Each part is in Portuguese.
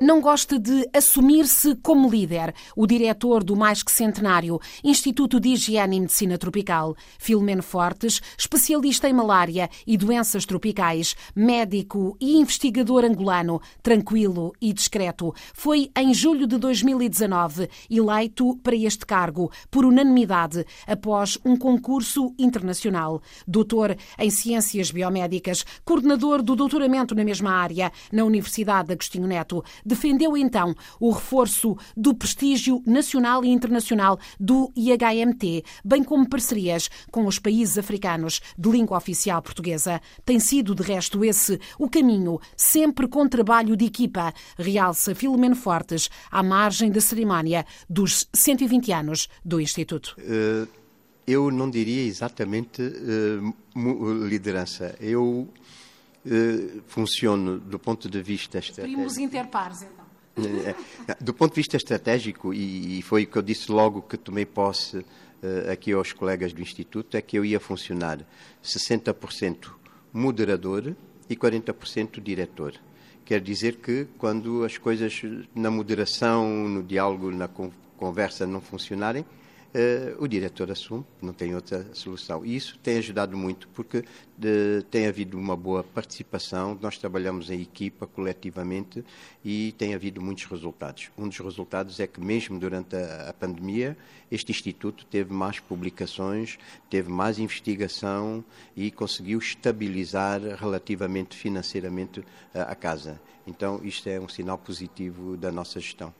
Não gosta de assumir-se como líder. O diretor do Mais Que Centenário, Instituto de Higiene e Medicina Tropical, Filomeno Fortes, especialista em malária e doenças tropicais, médico e investigador angolano, tranquilo e discreto, foi em julho de 2019 eleito para este cargo por unanimidade após um concurso internacional. Doutor em Ciências Biomédicas, coordenador do doutoramento na mesma área na Universidade Agostinho Neto defendeu então o reforço do prestígio nacional e internacional do IHMT, bem como parcerias com os países africanos de língua oficial portuguesa. Tem sido, de resto, esse o caminho, sempre com trabalho de equipa, realça Filomeno Fortes, à margem da cerimónia dos 120 anos do Instituto. Uh, eu não diria exatamente uh, liderança. Eu eh, funcione do ponto de vista estratégico. Primos interpares, então. Eh, do ponto de vista estratégico, e foi o que eu disse logo que tomei posse eh, aqui aos colegas do Instituto, é que eu ia funcionar 60% moderador e 40% diretor. Quer dizer que quando as coisas na moderação, no diálogo, na conversa não funcionarem, Uh, o diretor assume, não tem outra solução. E isso tem ajudado muito, porque de, tem havido uma boa participação, nós trabalhamos em equipa, coletivamente, e tem havido muitos resultados. Um dos resultados é que, mesmo durante a, a pandemia, este Instituto teve mais publicações, teve mais investigação e conseguiu estabilizar relativamente financeiramente a, a casa. Então, isto é um sinal positivo da nossa gestão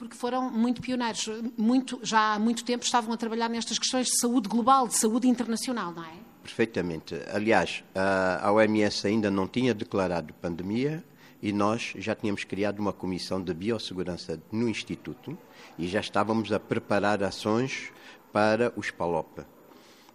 porque foram muito pioneiros. Muito, já há muito tempo estavam a trabalhar nestas questões de saúde global, de saúde internacional, não é? Perfeitamente. Aliás, a OMS ainda não tinha declarado pandemia e nós já tínhamos criado uma comissão de biossegurança no Instituto e já estávamos a preparar ações para os PALOP.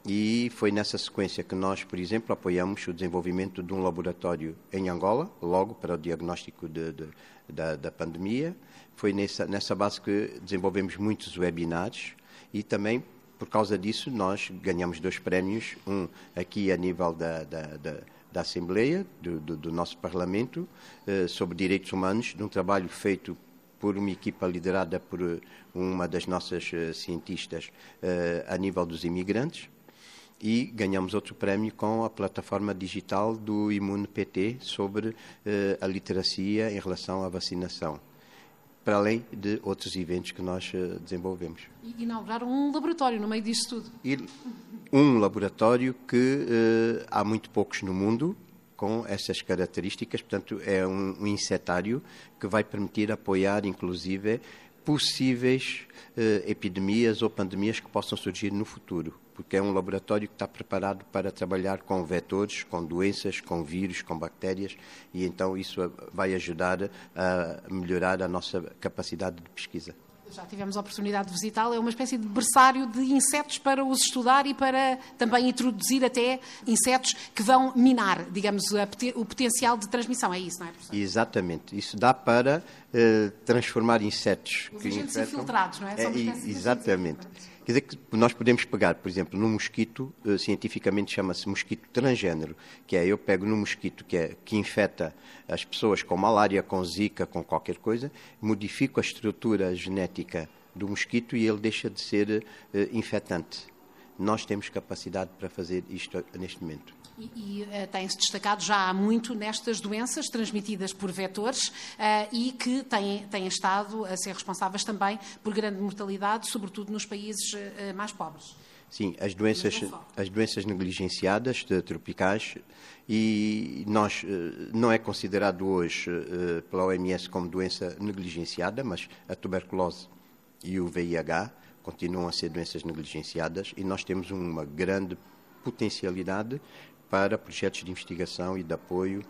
E foi nessa sequência que nós, por exemplo, apoiamos o desenvolvimento de um laboratório em Angola, logo para o diagnóstico de, de, da, da pandemia, foi nessa, nessa base que desenvolvemos muitos webinars e também por causa disso nós ganhamos dois prémios, um aqui a nível da, da, da, da Assembleia, do, do, do, nosso Parlamento, eh, sobre direitos humanos, de um trabalho feito por uma equipa liderada por uma das nossas eh, cientistas eh, a nível dos imigrantes. E ganhamos outro prémio com a plataforma digital do Imune PT sobre eh, a literacia em relação à vacinação para além de outros eventos que nós eh, desenvolvemos. E inauguraram um laboratório no meio disso tudo. E um laboratório que uh, há muito poucos no mundo com essas características, portanto é um, um insetário que vai permitir apoiar inclusive possíveis epidemias ou pandemias que possam surgir no futuro porque é um laboratório que está preparado para trabalhar com vetores, com doenças, com vírus, com bactérias, e então isso vai ajudar a melhorar a nossa capacidade de pesquisa. Já tivemos a oportunidade de visitá-lo. É uma espécie de berçário de insetos para os estudar e para também introduzir até insetos que vão minar, digamos, o potencial de transmissão. É isso, não é, professor? Exatamente. Isso dá para uh, transformar insetos os que agentes infectam... infiltrados, não é? É exatamente. Quer dizer que nós podemos pegar, por exemplo, num mosquito, uh, cientificamente chama-se mosquito transgênero, que é eu pego num mosquito que, é, que infecta as pessoas com malária, com zika, com qualquer coisa, modifico a estrutura genética do mosquito e ele deixa de ser uh, infectante. Nós temos capacidade para fazer isto neste momento. E, e uh, tem-se destacado já há muito nestas doenças transmitidas por vetores uh, e que têm, têm estado a ser responsáveis também por grande mortalidade, sobretudo nos países uh, mais pobres. Sim, as doenças, as doenças negligenciadas tropicais e nós não é considerado hoje pela OMS como doença negligenciada, mas a tuberculose e o VIH continuam a ser doenças negligenciadas e nós temos uma grande potencialidade para projetos de investigação e de apoio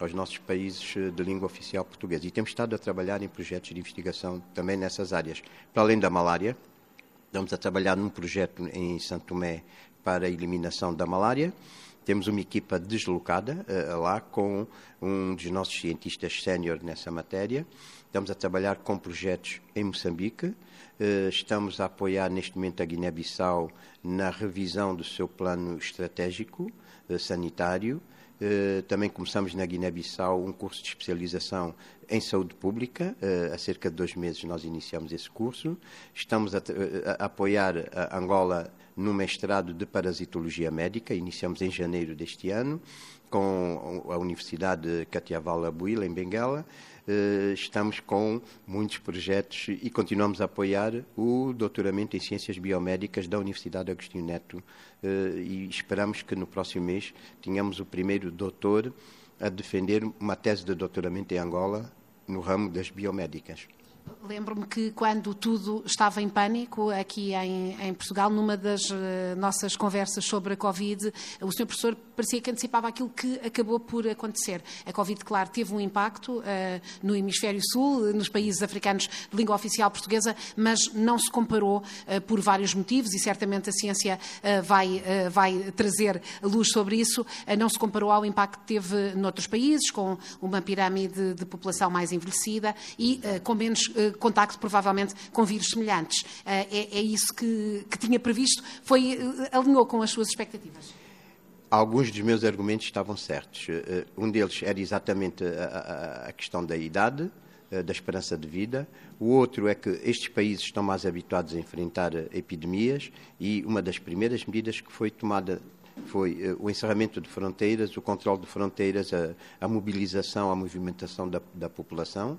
aos nossos países eh, de língua oficial portuguesa. E temos estado a trabalhar em projetos de investigação também nessas áreas. Para além da malária, estamos a trabalhar num projeto em Santo Tomé para a eliminação da malária. Temos uma equipa deslocada uh, lá com um dos nossos cientistas sénior nessa matéria. Estamos a trabalhar com projetos em Moçambique, uh, estamos a apoiar neste momento a Guiné-Bissau na revisão do seu plano estratégico sanitário. Eh, também começamos na Guiné-Bissau um curso de especialização em saúde pública. Há cerca de dois meses nós iniciamos esse curso. Estamos a, a apoiar a Angola no mestrado de parasitologia médica. Iniciamos em janeiro deste ano com a Universidade Katiavala Buila, em Benguela. Eh, estamos com muitos projetos e continuamos a apoiar o doutoramento em Ciências Biomédicas da Universidade Agostinho Neto eh, e esperamos que no próximo mês tenhamos o primeiro doutor a defender uma tese de doutoramento em Angola no ramo das biomédicas. Lembro-me que quando tudo estava em pânico aqui em, em, Portugal, numa das uh, nossas conversas sobre a Covid, o Sr. Professor parecia que antecipava aquilo que acabou por acontecer. A Covid, claro, teve um impacto uh, no Hemisfério Sul, nos países africanos de língua oficial portuguesa, mas não se comparou uh, por vários motivos e certamente a ciência vai, vai trazer luz sobre isso. não se comparou ao impacto que teve noutros países, com uma pirâmide de população mais envelhecida e com menos uh, contacto, provavelmente, com vírus semelhantes. Uh, é, é, isso que, que, tinha previsto? Foi, uh, alinhou com as suas expectativas? Alguns dos meus argumentos estavam certos. Um deles era exatamente a, questão da idade, da esperança de vida. O outro é que estes países estão mais habituados a enfrentar epidemias e uma das primeiras medidas que foi tomada foi o encerramento de fronteiras, o controle de fronteiras, a, mobilização, a movimentação da população.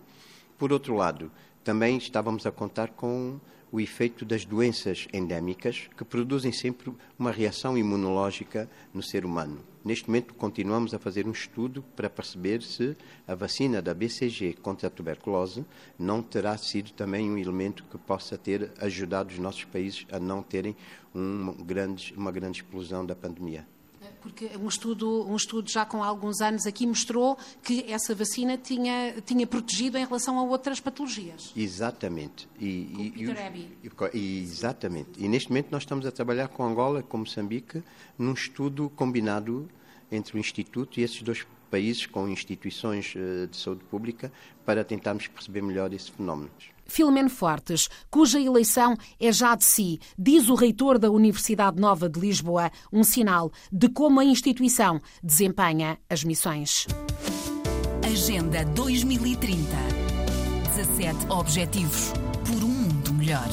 Por outro lado, também estávamos a contar com o efeito das doenças endémicas, que produzem sempre uma reação imunológica no ser humano. Neste momento, continuamos a fazer um estudo para perceber se a vacina da BCG contra a tuberculose não terá sido também um elemento que possa ter ajudado os nossos países a não terem grande, uma grande explosão da pandemia. Porque um estudo, um estudo já com alguns anos aqui mostrou que essa vacina tinha, tinha protegido em relação a outras patologias. Exatamente. E, e, e, e, exatamente. E neste momento nós estamos a trabalhar com Angola, com Moçambique, num estudo combinado entre o Instituto e esses dois países com instituições eh, de saúde pública para tentarmos perceber melhor esse fenómeno. Filomeno Fortes, cuja eleição é já de si, diz o reitor da Universidade Nova de Lisboa, um sinal de como a instituição desempenha as missões. Agenda 2030. 17 Objetivos por um mundo melhor.